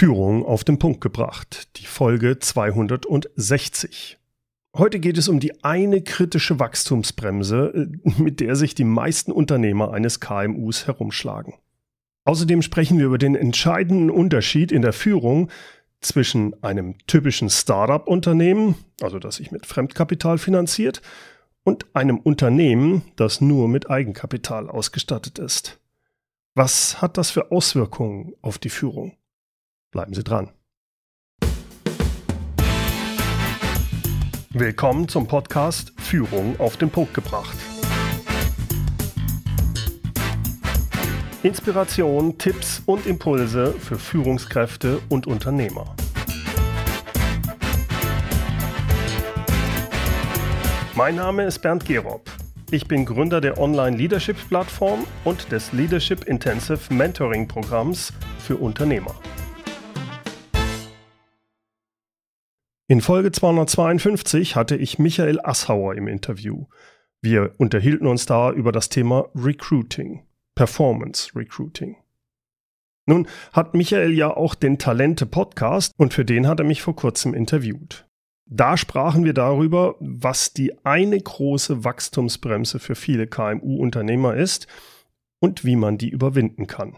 Führung auf den Punkt gebracht, die Folge 260. Heute geht es um die eine kritische Wachstumsbremse, äh, mit der sich die meisten Unternehmer eines KMUs herumschlagen. Außerdem sprechen wir über den entscheidenden Unterschied in der Führung zwischen einem typischen Startup-Unternehmen, also das sich mit Fremdkapital finanziert, und einem Unternehmen, das nur mit Eigenkapital ausgestattet ist. Was hat das für Auswirkungen auf die Führung? Bleiben Sie dran. Willkommen zum Podcast Führung auf den Punkt gebracht. Inspiration, Tipps und Impulse für Führungskräfte und Unternehmer. Mein Name ist Bernd Gerob. Ich bin Gründer der Online-Leadership-Plattform und des Leadership Intensive Mentoring Programms für Unternehmer. In Folge 252 hatte ich Michael Assauer im Interview. Wir unterhielten uns da über das Thema Recruiting, Performance Recruiting. Nun hat Michael ja auch den Talente Podcast und für den hat er mich vor kurzem interviewt. Da sprachen wir darüber, was die eine große Wachstumsbremse für viele KMU-Unternehmer ist und wie man die überwinden kann.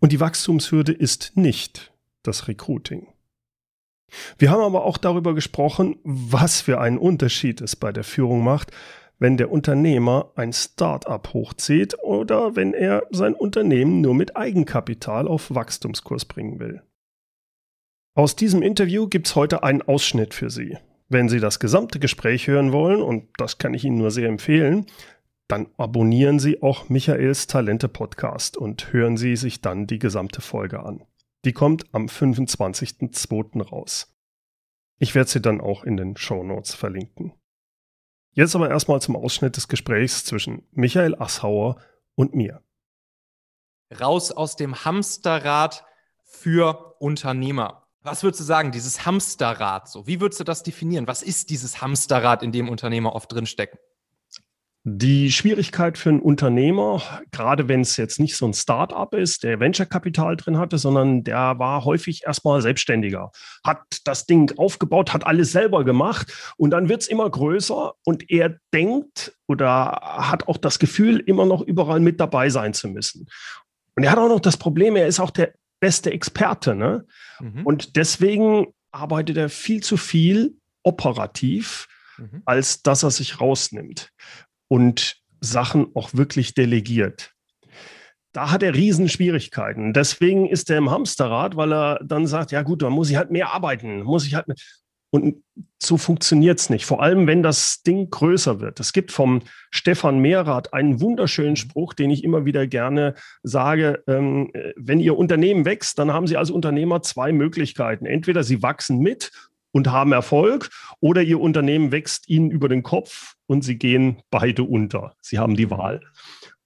Und die Wachstumshürde ist nicht das Recruiting. Wir haben aber auch darüber gesprochen, was für einen Unterschied es bei der Führung macht, wenn der Unternehmer ein Start-up hochzieht oder wenn er sein Unternehmen nur mit Eigenkapital auf Wachstumskurs bringen will. Aus diesem Interview gibt's heute einen Ausschnitt für Sie. Wenn Sie das gesamte Gespräch hören wollen, und das kann ich Ihnen nur sehr empfehlen, dann abonnieren Sie auch Michaels Talente Podcast und hören Sie sich dann die gesamte Folge an. Die kommt am 25.02. raus. Ich werde sie dann auch in den Show Notes verlinken. Jetzt aber erstmal zum Ausschnitt des Gesprächs zwischen Michael Assauer und mir. Raus aus dem Hamsterrad für Unternehmer. Was würdest du sagen, dieses Hamsterrad so? Wie würdest du das definieren? Was ist dieses Hamsterrad, in dem Unternehmer oft drinstecken? Die Schwierigkeit für einen Unternehmer, gerade wenn es jetzt nicht so ein Start-up ist, der Venture-Kapital drin hatte, sondern der war häufig erstmal Selbstständiger, hat das Ding aufgebaut, hat alles selber gemacht und dann wird es immer größer und er denkt oder hat auch das Gefühl, immer noch überall mit dabei sein zu müssen. Und er hat auch noch das Problem, er ist auch der beste Experte. Ne? Mhm. Und deswegen arbeitet er viel zu viel operativ, mhm. als dass er sich rausnimmt und Sachen auch wirklich delegiert. Da hat er Riesenschwierigkeiten. Deswegen ist er im Hamsterrad, weil er dann sagt, ja gut, dann muss ich halt mehr arbeiten, muss ich halt. Und so funktioniert es nicht. Vor allem, wenn das Ding größer wird. Es gibt vom Stefan Mehrath einen wunderschönen Spruch, den ich immer wieder gerne sage. Ähm, wenn Ihr Unternehmen wächst, dann haben Sie als Unternehmer zwei Möglichkeiten. Entweder Sie wachsen mit und haben Erfolg oder Ihr Unternehmen wächst Ihnen über den Kopf und Sie gehen beide unter. Sie haben die Wahl.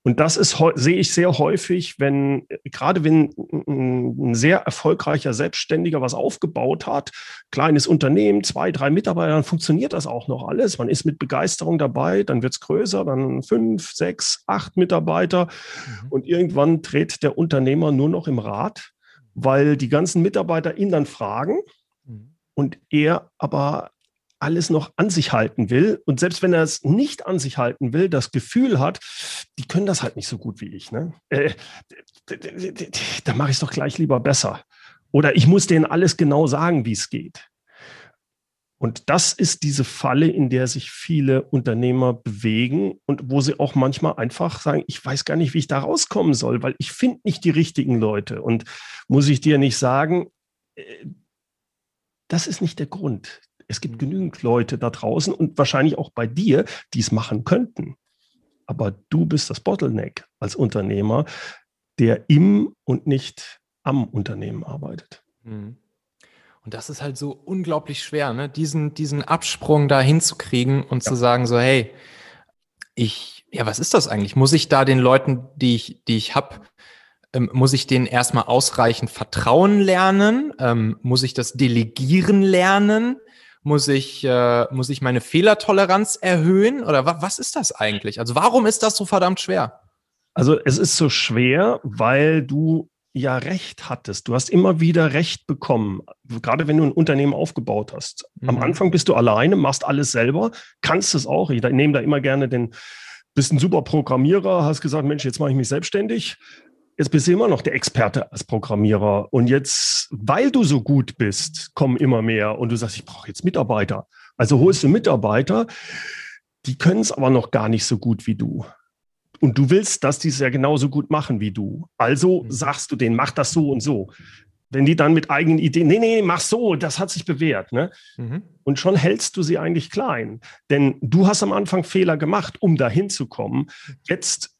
Und das ist, sehe ich sehr häufig, wenn, gerade wenn ein sehr erfolgreicher Selbstständiger was aufgebaut hat, kleines Unternehmen, zwei, drei Mitarbeiter, dann funktioniert das auch noch alles. Man ist mit Begeisterung dabei, dann wird es größer, dann fünf, sechs, acht Mitarbeiter. Mhm. Und irgendwann dreht der Unternehmer nur noch im Rad, weil die ganzen Mitarbeiter ihn dann fragen, und er aber alles noch an sich halten will. Und selbst wenn er es nicht an sich halten will, das Gefühl hat, die können das halt nicht so gut wie ich. Ne? Äh, da mache ich es doch gleich lieber besser. Oder ich muss denen alles genau sagen, wie es geht. Und das ist diese Falle, in der sich viele Unternehmer bewegen und wo sie auch manchmal einfach sagen, ich weiß gar nicht, wie ich da rauskommen soll, weil ich finde nicht die richtigen Leute. Und muss ich dir nicht sagen, äh, das ist nicht der Grund. Es gibt mhm. genügend Leute da draußen und wahrscheinlich auch bei dir, die es machen könnten. Aber du bist das Bottleneck als Unternehmer, der im und nicht am Unternehmen arbeitet. Mhm. Und das ist halt so unglaublich schwer, ne? diesen, diesen Absprung da hinzukriegen und ja. zu sagen, so, hey, ich, ja, was ist das eigentlich? Muss ich da den Leuten, die ich, die ich habe, ähm, muss ich denen erstmal ausreichend Vertrauen lernen? Ähm, muss ich das Delegieren lernen? Muss ich, äh, muss ich meine Fehlertoleranz erhöhen? Oder wa was ist das eigentlich? Also warum ist das so verdammt schwer? Also es ist so schwer, weil du ja Recht hattest. Du hast immer wieder Recht bekommen, gerade wenn du ein Unternehmen aufgebaut hast. Mhm. Am Anfang bist du alleine, machst alles selber, kannst es auch. Ich nehme da immer gerne den, bist ein super Programmierer, hast gesagt, Mensch, jetzt mache ich mich selbstständig. Jetzt bist du immer noch der Experte als Programmierer. Und jetzt, weil du so gut bist, kommen immer mehr. Und du sagst, ich brauche jetzt Mitarbeiter. Also holst du Mitarbeiter, die können es aber noch gar nicht so gut wie du. Und du willst, dass die es ja genauso gut machen wie du. Also mhm. sagst du denen, mach das so und so. Wenn die dann mit eigenen Ideen, nee, nee, mach so, das hat sich bewährt. Ne? Mhm. Und schon hältst du sie eigentlich klein. Denn du hast am Anfang Fehler gemacht, um dahin zu kommen. Jetzt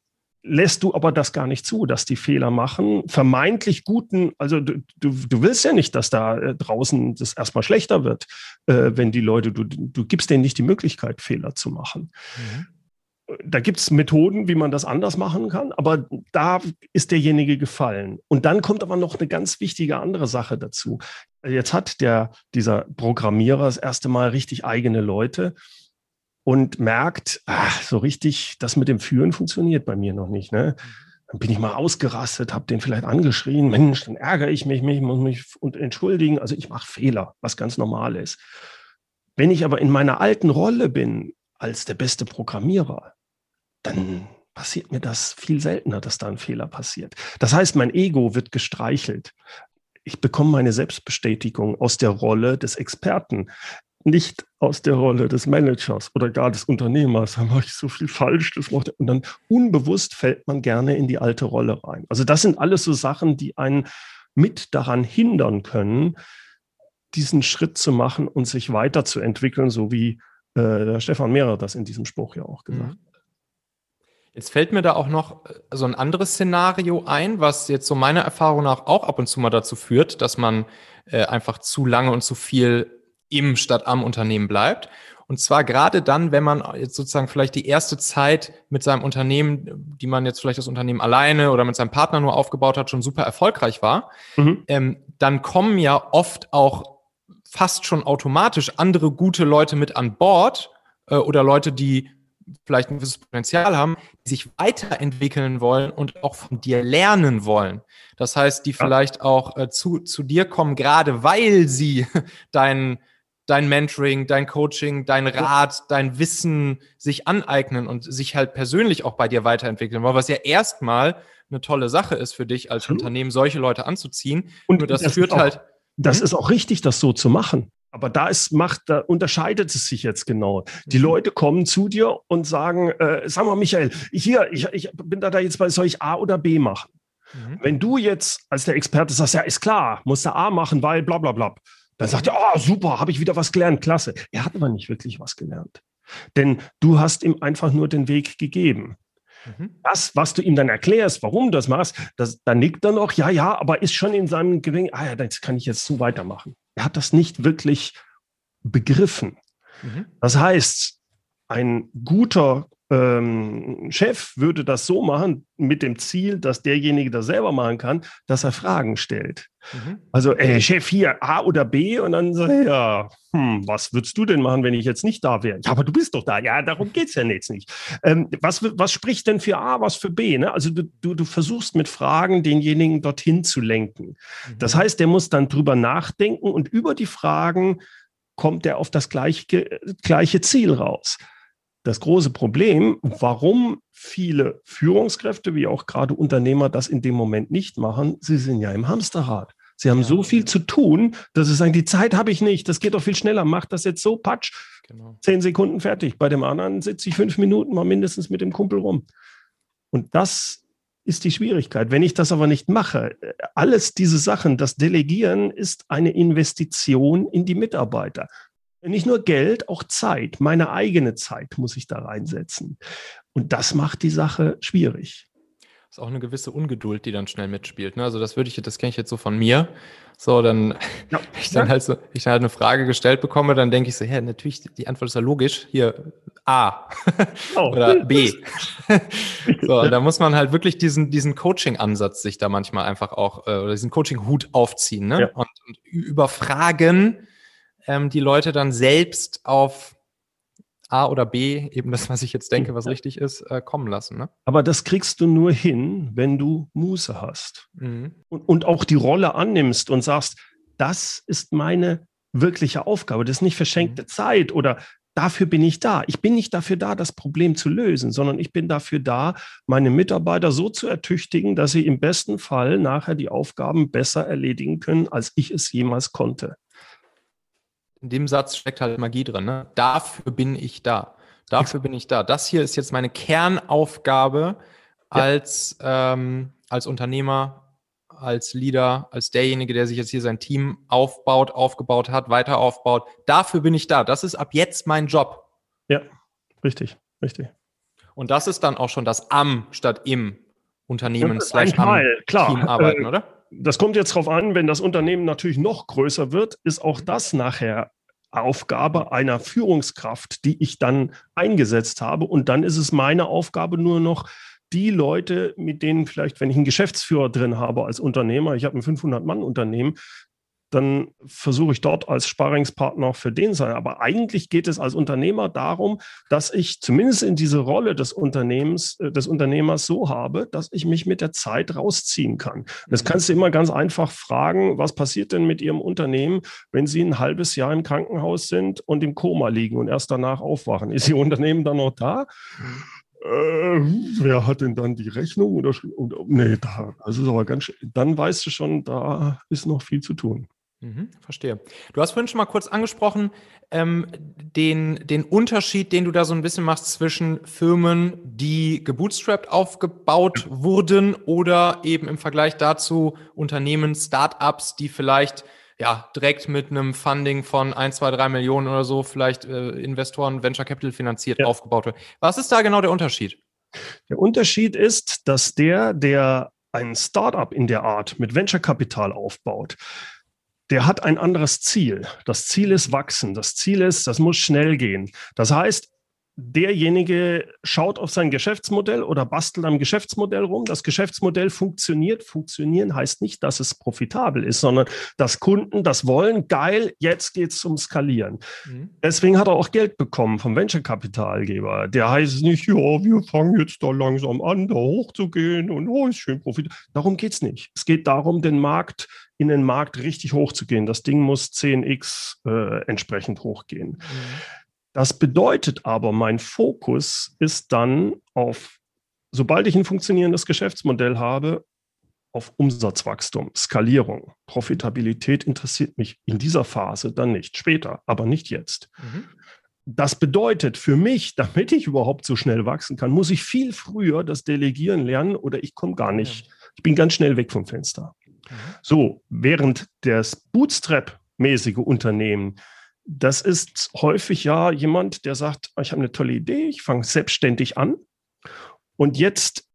lässt du aber das gar nicht zu, dass die Fehler machen. Vermeintlich guten, also du, du, du willst ja nicht, dass da äh, draußen das erstmal schlechter wird, äh, wenn die Leute, du, du gibst denen nicht die Möglichkeit, Fehler zu machen. Mhm da gibt es Methoden, wie man das anders machen kann, aber da ist derjenige gefallen. Und dann kommt aber noch eine ganz wichtige andere Sache dazu. Jetzt hat der, dieser Programmierer das erste Mal richtig eigene Leute und merkt, ach, so richtig, das mit dem Führen funktioniert bei mir noch nicht. Ne? Dann bin ich mal ausgerastet, habe den vielleicht angeschrien, Mensch, dann ärgere ich mich, mich muss mich entschuldigen. Also ich mache Fehler, was ganz normal ist. Wenn ich aber in meiner alten Rolle bin, als der beste Programmierer, dann passiert mir das viel seltener, dass da ein Fehler passiert. Das heißt, mein Ego wird gestreichelt. Ich bekomme meine Selbstbestätigung aus der Rolle des Experten, nicht aus der Rolle des Managers oder gar des Unternehmers. Da mache ich so viel falsch. Das macht, und dann unbewusst fällt man gerne in die alte Rolle rein. Also das sind alles so Sachen, die einen mit daran hindern können, diesen Schritt zu machen und sich weiterzuentwickeln, so wie äh, der Stefan Mehrer das in diesem Spruch ja auch gesagt mhm. hat. Jetzt fällt mir da auch noch äh, so ein anderes Szenario ein, was jetzt so meiner Erfahrung nach auch ab und zu mal dazu führt, dass man äh, einfach zu lange und zu viel im statt am Unternehmen bleibt. Und zwar gerade dann, wenn man jetzt sozusagen vielleicht die erste Zeit mit seinem Unternehmen, die man jetzt vielleicht das Unternehmen alleine oder mit seinem Partner nur aufgebaut hat, schon super erfolgreich war, mhm. ähm, dann kommen ja oft auch fast schon automatisch andere gute Leute mit an Bord äh, oder Leute, die vielleicht ein gewisses Potenzial haben, die sich weiterentwickeln wollen und auch von dir lernen wollen. Das heißt, die vielleicht auch äh, zu, zu dir kommen, gerade weil sie dein, dein Mentoring, dein Coaching, dein Rat, dein Wissen sich aneignen und sich halt persönlich auch bei dir weiterentwickeln wollen, was ja erstmal eine tolle Sache ist für dich als Unternehmen, solche Leute anzuziehen. Und Nur das, das führt auch, halt. Das hm? ist auch richtig, das so zu machen. Aber da ist macht, da unterscheidet es sich jetzt genau. Die mhm. Leute kommen zu dir und sagen, äh, sag mal, Michael, hier, ich, ich bin da, da jetzt bei, soll ich A oder B machen? Mhm. Wenn du jetzt als der Experte sagst, ja, ist klar, muss der A machen, weil bla bla bla, dann sagt er, oh, super, habe ich wieder was gelernt, klasse. Er hat aber nicht wirklich was gelernt. Denn du hast ihm einfach nur den Weg gegeben. Mhm. Das, was du ihm dann erklärst, warum du das machst, das, dann nickt er noch, ja, ja, aber ist schon in seinem Gewinn, ah ja, das kann ich jetzt so weitermachen. Er hat das nicht wirklich begriffen. Mhm. Das heißt, ein guter ähm, Chef würde das so machen, mit dem Ziel, dass derjenige das selber machen kann, dass er Fragen stellt. Mhm. Also, ey, Chef, hier A oder B? Und dann sagt er, ja, hm, was würdest du denn machen, wenn ich jetzt nicht da wäre? Ja, aber du bist doch da. Ja, darum geht es ja jetzt nicht. Ähm, was, was spricht denn für A, was für B? Ne? Also, du, du, du versuchst mit Fragen denjenigen dorthin zu lenken. Mhm. Das heißt, der muss dann drüber nachdenken und über die Fragen kommt er auf das gleiche, gleiche Ziel raus das große Problem, warum viele Führungskräfte wie auch gerade Unternehmer das in dem Moment nicht machen, sie sind ja im Hamsterrad. Sie haben ja. so viel zu tun, dass sie sagen, die Zeit habe ich nicht, das geht doch viel schneller, mach das jetzt so, patsch, genau. zehn Sekunden fertig. Bei dem anderen sitze ich fünf Minuten mal mindestens mit dem Kumpel rum. Und das ist die Schwierigkeit. Wenn ich das aber nicht mache, alles diese Sachen, das Delegieren ist eine Investition in die Mitarbeiter. Nicht nur Geld, auch Zeit. Meine eigene Zeit muss ich da reinsetzen. Und das macht die Sache schwierig. Das ist auch eine gewisse Ungeduld, die dann schnell mitspielt. Ne? Also das würde ich, das kenne ich jetzt so von mir. So, dann, ja. ich dann halt so, ich dann halt eine Frage gestellt bekomme, dann denke ich so, ja, natürlich, die Antwort ist ja logisch. Hier, A oh. oder B. so, da muss man halt wirklich diesen, diesen Coaching-Ansatz sich da manchmal einfach auch, äh, oder diesen Coaching-Hut aufziehen, ne? Ja. Und, und überfragen, ähm, die Leute dann selbst auf A oder B, eben das, was ich jetzt denke, was richtig ist, äh, kommen lassen. Ne? Aber das kriegst du nur hin, wenn du Muße hast mhm. und, und auch die Rolle annimmst und sagst, das ist meine wirkliche Aufgabe. Das ist nicht verschenkte mhm. Zeit oder dafür bin ich da. Ich bin nicht dafür da, das Problem zu lösen, sondern ich bin dafür da, meine Mitarbeiter so zu ertüchtigen, dass sie im besten Fall nachher die Aufgaben besser erledigen können, als ich es jemals konnte. In dem Satz steckt halt Magie drin. Ne? Dafür bin ich da. Dafür bin ich da. Das hier ist jetzt meine Kernaufgabe als, ja. ähm, als Unternehmer, als Leader, als derjenige, der sich jetzt hier sein Team aufbaut, aufgebaut hat, weiter aufbaut. Dafür bin ich da. Das ist ab jetzt mein Job. Ja, richtig, richtig. Und das ist dann auch schon das am statt im Unternehmen slash am Klar. Team arbeiten, äh, oder? Das kommt jetzt darauf an, wenn das Unternehmen natürlich noch größer wird, ist auch das nachher Aufgabe einer Führungskraft, die ich dann eingesetzt habe. Und dann ist es meine Aufgabe nur noch, die Leute, mit denen vielleicht, wenn ich einen Geschäftsführer drin habe als Unternehmer, ich habe ein 500-Mann-Unternehmen, dann versuche ich dort als Sparingspartner für den sein. Aber eigentlich geht es als Unternehmer darum, dass ich zumindest in diese Rolle des Unternehmens, äh, des Unternehmers so habe, dass ich mich mit der Zeit rausziehen kann. Das mhm. kannst du immer ganz einfach fragen, was passiert denn mit Ihrem Unternehmen, wenn Sie ein halbes Jahr im Krankenhaus sind und im Koma liegen und erst danach aufwachen? Ist Ihr Unternehmen dann noch da? Äh, wer hat denn dann die Rechnung unterschrieben? Nee, da, das ist aber ganz, dann weißt du schon, da ist noch viel zu tun. Mhm, verstehe. Du hast vorhin schon mal kurz angesprochen, ähm, den, den Unterschied, den du da so ein bisschen machst zwischen Firmen, die gebootstrapped aufgebaut wurden oder eben im Vergleich dazu Unternehmen, Startups, die vielleicht ja, direkt mit einem Funding von 1, 2, 3 Millionen oder so vielleicht äh, Investoren, Venture Capital finanziert ja. aufgebaut wird. Was ist da genau der Unterschied? Der Unterschied ist, dass der, der ein Startup in der Art mit Venture Capital aufbaut, der hat ein anderes Ziel. Das Ziel ist wachsen. Das Ziel ist, das muss schnell gehen. Das heißt, derjenige schaut auf sein Geschäftsmodell oder bastelt am Geschäftsmodell rum. Das Geschäftsmodell funktioniert. Funktionieren heißt nicht, dass es profitabel ist, sondern dass Kunden das wollen. Geil, jetzt geht es zum Skalieren. Mhm. Deswegen hat er auch Geld bekommen vom Venture-Kapitalgeber. Der heißt nicht, ja, wir fangen jetzt da langsam an, da hochzugehen und oh, ist schön profitabel. Darum geht es nicht. Es geht darum, den Markt in den Markt richtig hochzugehen. Das Ding muss 10x äh, entsprechend hochgehen. Mhm. Das bedeutet aber, mein Fokus ist dann auf, sobald ich ein funktionierendes Geschäftsmodell habe, auf Umsatzwachstum, Skalierung. Profitabilität interessiert mich in dieser Phase dann nicht. Später, aber nicht jetzt. Mhm. Das bedeutet für mich, damit ich überhaupt so schnell wachsen kann, muss ich viel früher das Delegieren lernen oder ich komme gar nicht. Ich bin ganz schnell weg vom Fenster. Mhm. So, während das Bootstrap-mäßige Unternehmen das ist häufig ja jemand, der sagt, ich habe eine tolle Idee, ich fange selbstständig an und jetzt,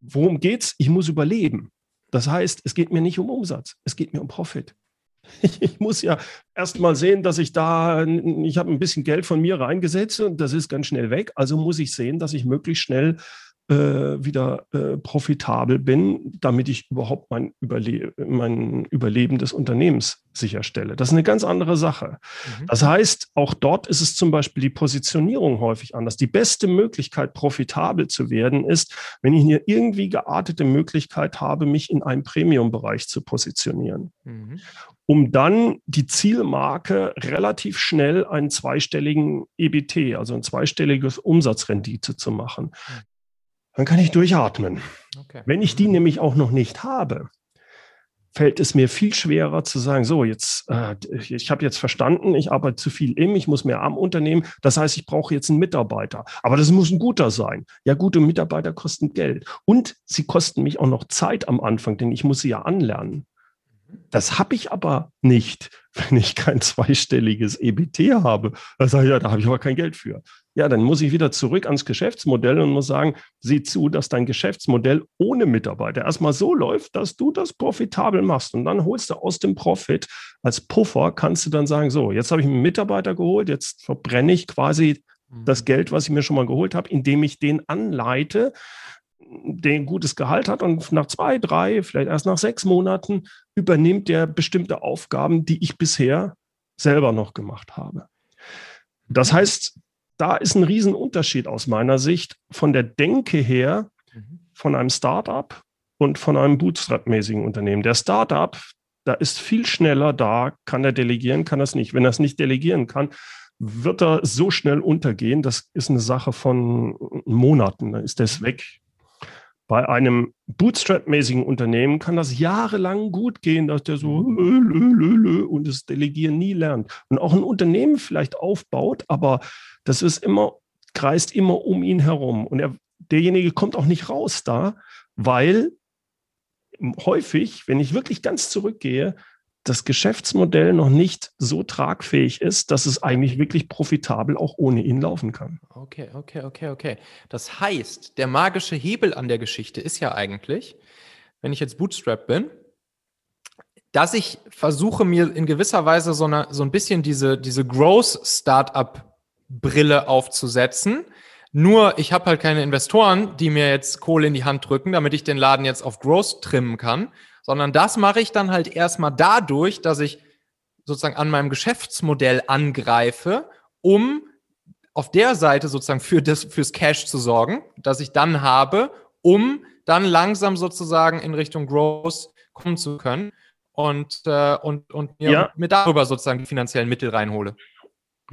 worum geht's? Ich muss überleben. Das heißt, es geht mir nicht um Umsatz, es geht mir um Profit. Ich muss ja erst mal sehen, dass ich da, ich habe ein bisschen Geld von mir reingesetzt und das ist ganz schnell weg. Also muss ich sehen, dass ich möglichst schnell äh, wieder äh, profitabel bin, damit ich überhaupt mein, Überle mein Überleben des Unternehmens sicherstelle. Das ist eine ganz andere Sache. Mhm. Das heißt, auch dort ist es zum Beispiel die Positionierung häufig anders. Die beste Möglichkeit, profitabel zu werden, ist, wenn ich eine irgendwie geartete Möglichkeit habe, mich in einem Premium-Bereich zu positionieren. Mhm um dann die Zielmarke relativ schnell einen zweistelligen EBT, also ein zweistelliges Umsatzrendite zu machen. Dann kann ich durchatmen. Okay. Wenn ich die nämlich auch noch nicht habe, fällt es mir viel schwerer zu sagen, so, jetzt, äh, ich habe jetzt verstanden, ich arbeite zu viel im, ich muss mehr am Unternehmen. Das heißt, ich brauche jetzt einen Mitarbeiter. Aber das muss ein guter sein. Ja, gute Mitarbeiter kosten Geld. Und sie kosten mich auch noch Zeit am Anfang, denn ich muss sie ja anlernen. Das habe ich aber nicht, wenn ich kein zweistelliges EBT habe. Da sage ich, ja, da habe ich aber kein Geld für. Ja, dann muss ich wieder zurück ans Geschäftsmodell und muss sagen, sieh zu, dass dein Geschäftsmodell ohne Mitarbeiter erstmal so läuft, dass du das profitabel machst. Und dann holst du aus dem Profit als Puffer, kannst du dann sagen, so, jetzt habe ich einen Mitarbeiter geholt, jetzt verbrenne ich quasi das mhm. Geld, was ich mir schon mal geholt habe, indem ich den anleite, der ein gutes Gehalt hat und nach zwei, drei, vielleicht erst nach sechs Monaten übernimmt der bestimmte Aufgaben, die ich bisher selber noch gemacht habe. Das heißt, da ist ein Riesenunterschied aus meiner Sicht von der Denke her mhm. von einem Startup und von einem Bootstrap-mäßigen Unternehmen. Der Startup, da ist viel schneller da, kann er delegieren, kann er es nicht. Wenn er es nicht delegieren kann, wird er so schnell untergehen. Das ist eine Sache von Monaten. Dann ist das weg. Bei einem Bootstrap-mäßigen Unternehmen kann das jahrelang gut gehen, dass der so lö, lö, lö, und das Delegieren nie lernt. Und auch ein Unternehmen vielleicht aufbaut, aber das ist immer, kreist immer um ihn herum. Und er, derjenige kommt auch nicht raus da, weil häufig, wenn ich wirklich ganz zurückgehe, das Geschäftsmodell noch nicht so tragfähig ist, dass es eigentlich wirklich profitabel auch ohne ihn laufen kann. Okay, okay, okay, okay. Das heißt, der magische Hebel an der Geschichte ist ja eigentlich, wenn ich jetzt Bootstrap bin, dass ich versuche, mir in gewisser Weise so, eine, so ein bisschen diese, diese Growth-Startup-Brille aufzusetzen. Nur ich habe halt keine Investoren, die mir jetzt Kohle in die Hand drücken, damit ich den Laden jetzt auf Growth trimmen kann, sondern das mache ich dann halt erstmal dadurch, dass ich sozusagen an meinem Geschäftsmodell angreife, um auf der Seite sozusagen für das, fürs Cash zu sorgen, das ich dann habe, um dann langsam sozusagen in Richtung Growth kommen zu können und, äh, und, und mir, ja. mir darüber sozusagen die finanziellen Mittel reinhole.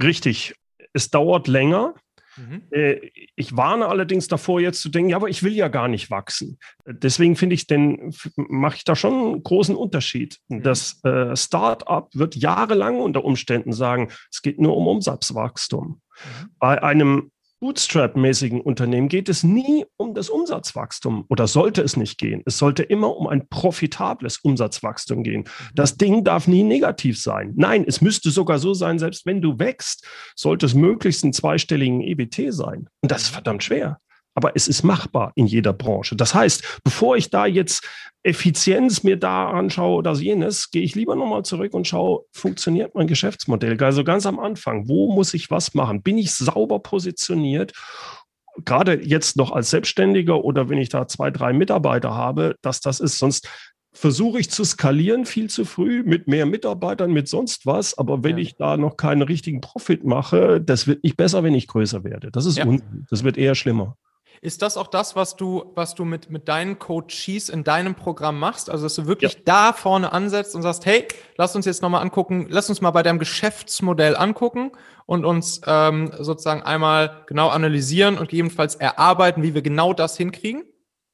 Richtig. Es dauert länger, Mhm. Äh, ich warne allerdings davor, jetzt zu denken, ja, aber ich will ja gar nicht wachsen. Deswegen finde ich, denn mache ich da schon einen großen Unterschied. Mhm. Das äh, Startup wird jahrelang unter Umständen sagen, es geht nur um Umsatzwachstum. Mhm. Bei einem Bootstrap-mäßigen Unternehmen geht es nie um das Umsatzwachstum oder sollte es nicht gehen. Es sollte immer um ein profitables Umsatzwachstum gehen. Das Ding darf nie negativ sein. Nein, es müsste sogar so sein, selbst wenn du wächst, sollte es möglichst einen zweistelligen EBT sein. Und das ist verdammt schwer aber es ist machbar in jeder Branche. Das heißt, bevor ich da jetzt Effizienz mir da anschaue oder jenes, gehe ich lieber nochmal zurück und schaue, funktioniert mein Geschäftsmodell? Also ganz am Anfang, wo muss ich was machen? Bin ich sauber positioniert? Gerade jetzt noch als Selbstständiger oder wenn ich da zwei, drei Mitarbeiter habe, dass das ist. Sonst versuche ich zu skalieren viel zu früh mit mehr Mitarbeitern, mit sonst was. Aber wenn ja. ich da noch keinen richtigen Profit mache, das wird nicht besser, wenn ich größer werde. Das ist ja. Das wird eher schlimmer. Ist das auch das, was du, was du mit, mit deinen Coaches in deinem Programm machst? Also, dass du wirklich ja. da vorne ansetzt und sagst, hey, lass uns jetzt nochmal angucken, lass uns mal bei deinem Geschäftsmodell angucken und uns ähm, sozusagen einmal genau analysieren und gegebenenfalls erarbeiten, wie wir genau das hinkriegen?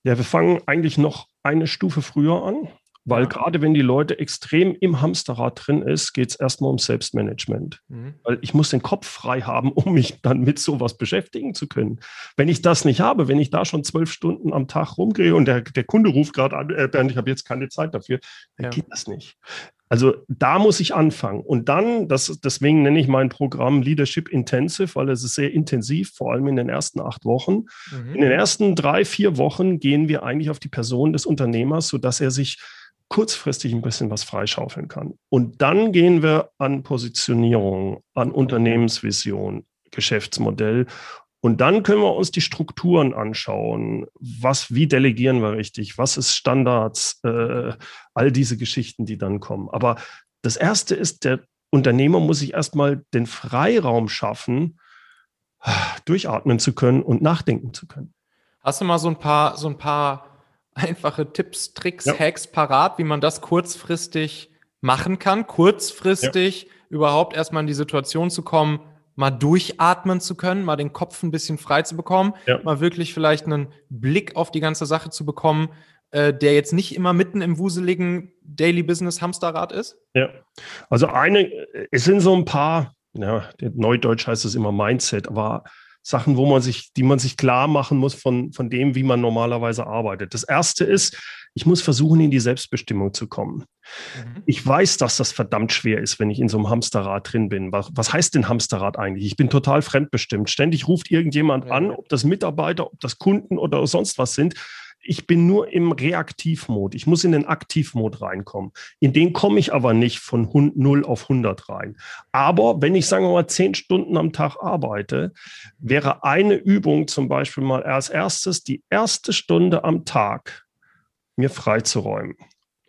Ja, wir fangen eigentlich noch eine Stufe früher an. Weil ja. gerade wenn die Leute extrem im Hamsterrad drin ist, geht es erstmal um Selbstmanagement. Mhm. Weil ich muss den Kopf frei haben, um mich dann mit sowas beschäftigen zu können. Wenn ich das nicht habe, wenn ich da schon zwölf Stunden am Tag rumgehe und der, der Kunde ruft gerade an, äh, Bernd, ich habe jetzt keine Zeit dafür, dann ja. geht das nicht. Also da muss ich anfangen. Und dann, das, deswegen nenne ich mein Programm Leadership Intensive, weil es ist sehr intensiv, vor allem in den ersten acht Wochen. Mhm. In den ersten drei, vier Wochen gehen wir eigentlich auf die Person des Unternehmers, sodass er sich kurzfristig ein bisschen was freischaufeln kann. Und dann gehen wir an Positionierung, an Unternehmensvision, Geschäftsmodell. Und dann können wir uns die Strukturen anschauen. Was, wie delegieren wir richtig? Was ist Standards? Äh, all diese Geschichten, die dann kommen. Aber das erste ist, der Unternehmer muss sich erstmal den Freiraum schaffen, durchatmen zu können und nachdenken zu können. Hast du mal so ein paar, so ein paar einfache Tipps, Tricks, ja. Hacks parat, wie man das kurzfristig machen kann, kurzfristig ja. überhaupt erstmal in die Situation zu kommen, mal durchatmen zu können, mal den Kopf ein bisschen frei zu bekommen, ja. mal wirklich vielleicht einen Blick auf die ganze Sache zu bekommen, äh, der jetzt nicht immer mitten im wuseligen Daily Business Hamsterrad ist? Ja, also eine, es sind so ein paar, ja, Neudeutsch heißt es immer Mindset, aber Sachen, wo man sich, die man sich klar machen muss von, von dem, wie man normalerweise arbeitet. Das erste ist, ich muss versuchen, in die Selbstbestimmung zu kommen. Mhm. Ich weiß, dass das verdammt schwer ist, wenn ich in so einem Hamsterrad drin bin. Was, was heißt denn Hamsterrad eigentlich? Ich bin total fremdbestimmt. Ständig ruft irgendjemand ja. an, ob das Mitarbeiter, ob das Kunden oder sonst was sind ich bin nur im Reaktivmod. Ich muss in den Aktivmod reinkommen. In den komme ich aber nicht von 0 auf 100 rein. Aber wenn ich, sagen wir mal, 10 Stunden am Tag arbeite, wäre eine Übung zum Beispiel mal als erstes die erste Stunde am Tag mir freizuräumen.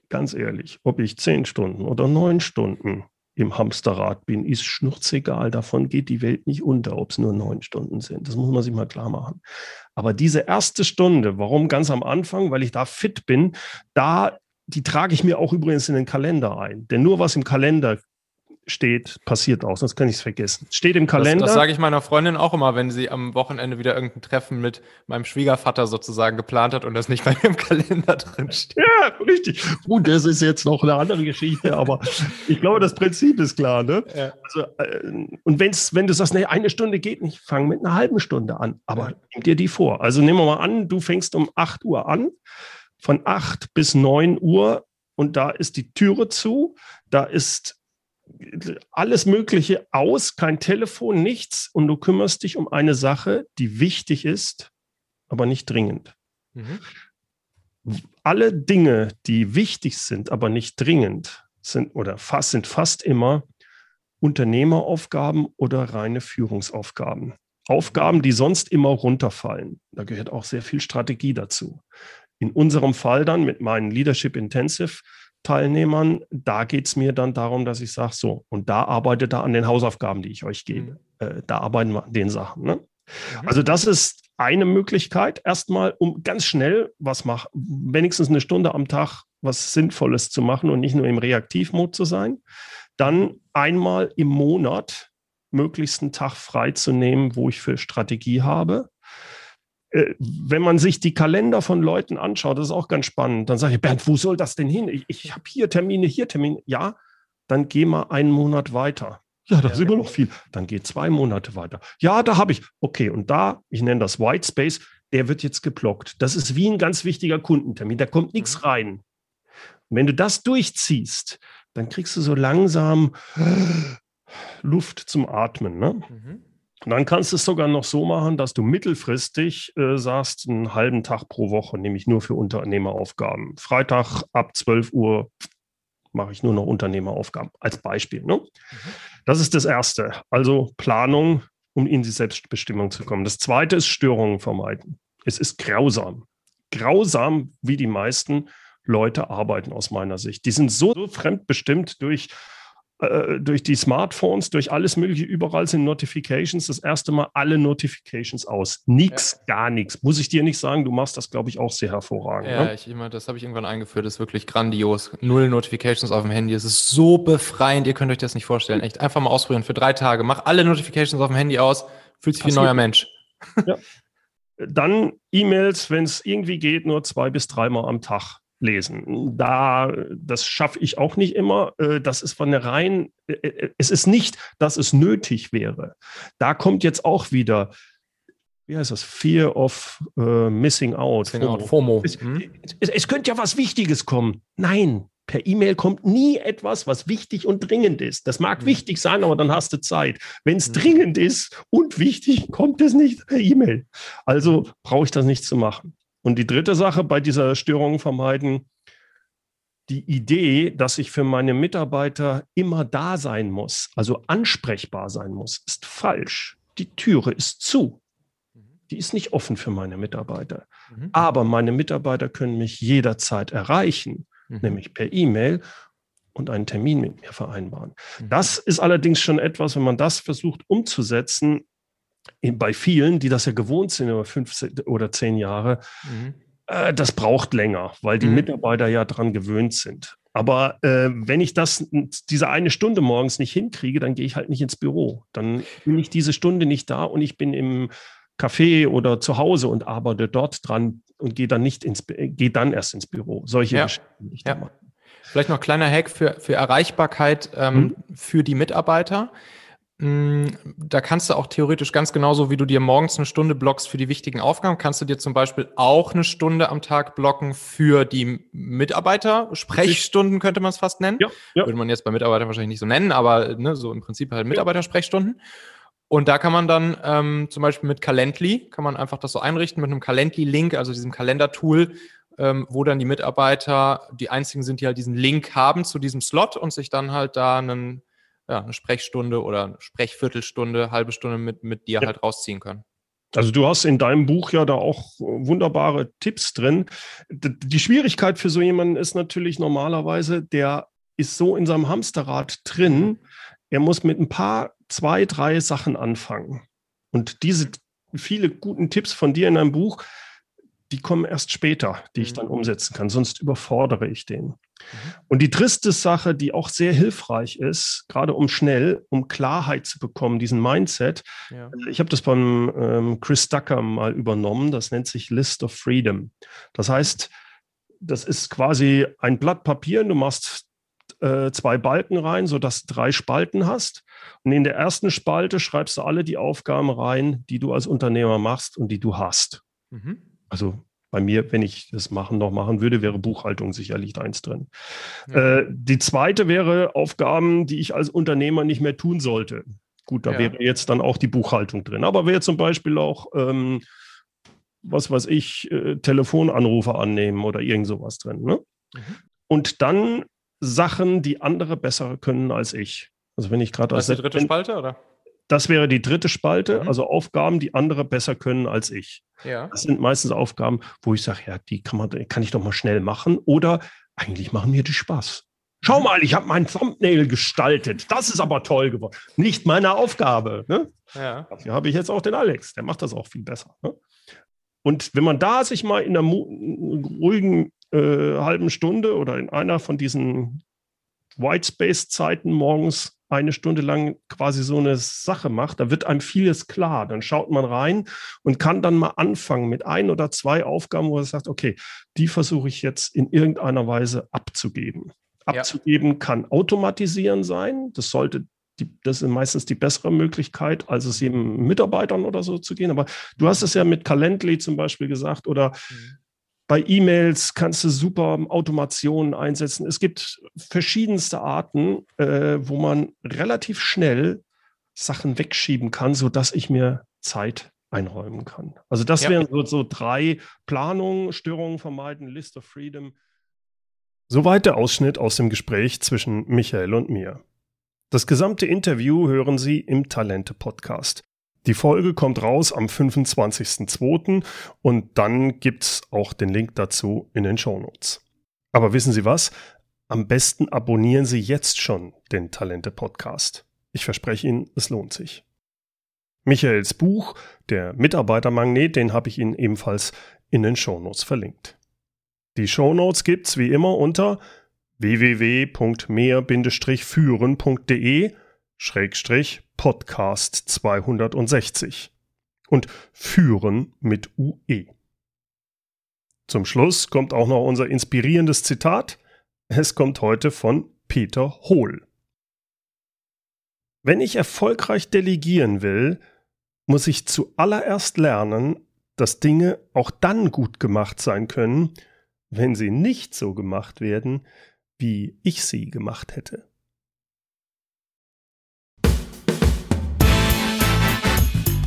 Ganz ehrlich, ob ich 10 Stunden oder 9 Stunden im Hamsterrad bin, ist schnurzegal. Davon geht die Welt nicht unter, ob es nur neun Stunden sind. Das muss man sich mal klar machen. Aber diese erste Stunde, warum ganz am Anfang? Weil ich da fit bin, da, die trage ich mir auch übrigens in den Kalender ein. Denn nur was im Kalender steht, passiert auch, sonst kann ich es vergessen. Steht im Kalender. Das, das sage ich meiner Freundin auch immer, wenn sie am Wochenende wieder irgendein Treffen mit meinem Schwiegervater sozusagen geplant hat und das nicht bei mir im Kalender drin steht. Ja, richtig. Gut, das ist jetzt noch eine andere Geschichte, aber ich glaube, das Prinzip ist klar. Ne? Ja. Also, äh, und wenn's, wenn du sagst, nee, eine Stunde geht nicht, fang mit einer halben Stunde an, aber ja. nimm dir die vor. Also nehmen wir mal an, du fängst um 8 Uhr an, von 8 bis 9 Uhr und da ist die Türe zu, da ist alles Mögliche aus, kein Telefon, nichts und du kümmerst dich um eine Sache, die wichtig ist, aber nicht dringend. Mhm. Alle Dinge, die wichtig sind, aber nicht dringend, sind oder fast, sind fast immer Unternehmeraufgaben oder reine Führungsaufgaben. Aufgaben, die sonst immer runterfallen. Da gehört auch sehr viel Strategie dazu. In unserem Fall dann mit meinen Leadership Intensive Teilnehmern, da geht es mir dann darum, dass ich sage, so, und da arbeitet er an den Hausaufgaben, die ich euch gebe. Mhm. Äh, da arbeiten wir an den Sachen. Ne? Mhm. Also das ist eine Möglichkeit, erstmal, um ganz schnell was machen, wenigstens eine Stunde am Tag was Sinnvolles zu machen und nicht nur im Reaktivmod zu sein. Dann einmal im Monat möglichst einen Tag frei zu nehmen, wo ich für Strategie habe. Äh, wenn man sich die Kalender von Leuten anschaut, das ist auch ganz spannend, dann sage ich, Bernd, wo soll das denn hin? Ich, ich habe hier Termine, hier Termine. Ja, dann geh mal einen Monat weiter. Ja, das ja, ist immer noch viel. Dann geh zwei Monate weiter. Ja, da habe ich. Okay, und da, ich nenne das White Space, der wird jetzt geblockt. Das ist wie ein ganz wichtiger Kundentermin. Da kommt nichts mhm. rein. Und wenn du das durchziehst, dann kriegst du so langsam Luft zum Atmen. Ne? Mhm. Und dann kannst du es sogar noch so machen, dass du mittelfristig äh, sagst, einen halben Tag pro Woche nehme ich nur für Unternehmeraufgaben. Freitag ab 12 Uhr mache ich nur noch Unternehmeraufgaben als Beispiel. Ne? Mhm. Das ist das Erste. Also Planung, um in die Selbstbestimmung zu kommen. Das Zweite ist Störungen vermeiden. Es ist grausam. Grausam, wie die meisten Leute arbeiten aus meiner Sicht. Die sind so, so fremdbestimmt durch äh, durch die Smartphones, durch alles Mögliche, überall sind Notifications. Das erste Mal alle Notifications aus. Nix, ja. gar nichts. Muss ich dir nicht sagen, du machst das, glaube ich, auch sehr hervorragend. Ja, ne? ich immer, das habe ich irgendwann eingeführt, das ist wirklich grandios. Null Notifications auf dem Handy. Es ist so befreiend, ihr könnt euch das nicht vorstellen. Echt einfach mal ausprobieren für drei Tage. Mach alle Notifications auf dem Handy aus, fühlt sich wie ein neuer Mensch. Ja. Dann E-Mails, wenn es irgendwie geht, nur zwei bis dreimal am Tag lesen. Da, das schaffe ich auch nicht immer. Äh, das ist von der rein, äh, äh, es ist nicht, dass es nötig wäre. Da kommt jetzt auch wieder, wie heißt das? Fear of uh, Missing Out. FOMO. FOMO. Es, mhm. es, es könnte ja was Wichtiges kommen. Nein, per E-Mail kommt nie etwas, was wichtig und dringend ist. Das mag mhm. wichtig sein, aber dann hast du Zeit. Wenn es mhm. dringend ist und wichtig, kommt es nicht per E-Mail. Also brauche ich das nicht zu machen. Und die dritte Sache bei dieser Störung vermeiden, die Idee, dass ich für meine Mitarbeiter immer da sein muss, also ansprechbar sein muss, ist falsch. Die Türe ist zu. Die ist nicht offen für meine Mitarbeiter. Mhm. Aber meine Mitarbeiter können mich jederzeit erreichen, mhm. nämlich per E-Mail und einen Termin mit mir vereinbaren. Mhm. Das ist allerdings schon etwas, wenn man das versucht umzusetzen, bei vielen, die das ja gewohnt sind über fünf oder zehn Jahre, mhm. äh, das braucht länger, weil die mhm. Mitarbeiter ja daran gewöhnt sind. Aber äh, wenn ich das, diese eine Stunde morgens nicht hinkriege, dann gehe ich halt nicht ins Büro. Dann bin ich diese Stunde nicht da und ich bin im Café oder zu Hause und arbeite dort dran und gehe dann nicht ins, gehe dann erst ins Büro. Solche ja. Geschichten. Ja. Vielleicht noch kleiner Hack für, für Erreichbarkeit ähm, mhm. für die Mitarbeiter. Mm, da kannst du auch theoretisch ganz genauso, wie du dir morgens eine Stunde blockst für die wichtigen Aufgaben, kannst du dir zum Beispiel auch eine Stunde am Tag blocken für die Mitarbeiter. Sprechstunden könnte man es fast nennen. Ja, ja. Würde man jetzt bei Mitarbeitern wahrscheinlich nicht so nennen, aber ne, so im Prinzip halt Mitarbeitersprechstunden. Und da kann man dann ähm, zum Beispiel mit Calendly, kann man einfach das so einrichten mit einem Calendly-Link, also diesem Kalendertool, ähm, wo dann die Mitarbeiter die einzigen sind, die halt diesen Link haben zu diesem Slot und sich dann halt da einen ja, eine Sprechstunde oder eine Sprechviertelstunde, halbe Stunde mit, mit dir ja. halt rausziehen können. Also du hast in deinem Buch ja da auch wunderbare Tipps drin. Die Schwierigkeit für so jemanden ist natürlich normalerweise, der ist so in seinem Hamsterrad drin, er muss mit ein paar, zwei, drei Sachen anfangen. Und diese viele guten Tipps von dir in deinem Buch, die kommen erst später, die ich dann mhm. umsetzen kann, sonst überfordere ich den. Mhm. Und die dritte Sache, die auch sehr hilfreich ist, gerade um schnell, um Klarheit zu bekommen, diesen Mindset. Ja. Äh, ich habe das beim ähm, Chris Ducker mal übernommen, das nennt sich List of Freedom. Das heißt, das ist quasi ein Blatt Papier, du machst äh, zwei Balken rein, sodass du drei Spalten hast. Und in der ersten Spalte schreibst du alle die Aufgaben rein, die du als Unternehmer machst und die du hast. Mhm. Also bei mir, wenn ich das machen noch machen würde, wäre Buchhaltung sicherlich eins drin. Ja. Äh, die zweite wäre Aufgaben, die ich als Unternehmer nicht mehr tun sollte. Gut, da ja. wäre jetzt dann auch die Buchhaltung drin. Aber wäre zum Beispiel auch, ähm, was weiß ich, äh, Telefonanrufe annehmen oder irgend sowas drin. Ne? Mhm. Und dann Sachen, die andere besser können als ich. Also wenn ich gerade als die dritte Spalte oder? Das wäre die dritte Spalte, mhm. also Aufgaben, die andere besser können als ich. Ja. Das sind meistens Aufgaben, wo ich sage, ja, die kann man, kann ich doch mal schnell machen. Oder eigentlich machen mir die Spaß. Schau mhm. mal, ich habe mein Thumbnail gestaltet. Das ist aber toll geworden. Nicht meine Aufgabe. Ne? Ja. Dafür habe ich jetzt auch den Alex. Der macht das auch viel besser. Ne? Und wenn man da sich mal in einer ruhigen äh, halben Stunde oder in einer von diesen Whitespace-Zeiten morgens eine Stunde lang quasi so eine Sache macht, da wird einem vieles klar. Dann schaut man rein und kann dann mal anfangen mit ein oder zwei Aufgaben, wo er sagt, okay, die versuche ich jetzt in irgendeiner Weise abzugeben. Abzugeben ja. kann automatisieren sein. Das sollte die, das ist meistens die bessere Möglichkeit, als es eben Mitarbeitern oder so zu gehen. Aber du hast es ja mit Calendly zum Beispiel gesagt oder mhm. Bei E-Mails kannst du super Automationen einsetzen. Es gibt verschiedenste Arten, äh, wo man relativ schnell Sachen wegschieben kann, sodass ich mir Zeit einräumen kann. Also das ja. wären so, so drei Planungen, Störungen vermeiden, List of Freedom. Soweit der Ausschnitt aus dem Gespräch zwischen Michael und mir. Das gesamte Interview hören Sie im Talente-Podcast. Die Folge kommt raus am 25.02. und dann gibt's auch den Link dazu in den Shownotes. Aber wissen Sie was? Am besten abonnieren Sie jetzt schon den Talente Podcast. Ich verspreche Ihnen, es lohnt sich. Michaels Buch, der Mitarbeitermagnet, den habe ich Ihnen ebenfalls in den Shownotes verlinkt. Die Shownotes gibt's wie immer unter www.mehr-führen.de Schrägstrich Podcast 260 und führen mit UE. Zum Schluss kommt auch noch unser inspirierendes Zitat. Es kommt heute von Peter Hohl. Wenn ich erfolgreich delegieren will, muss ich zuallererst lernen, dass Dinge auch dann gut gemacht sein können, wenn sie nicht so gemacht werden, wie ich sie gemacht hätte.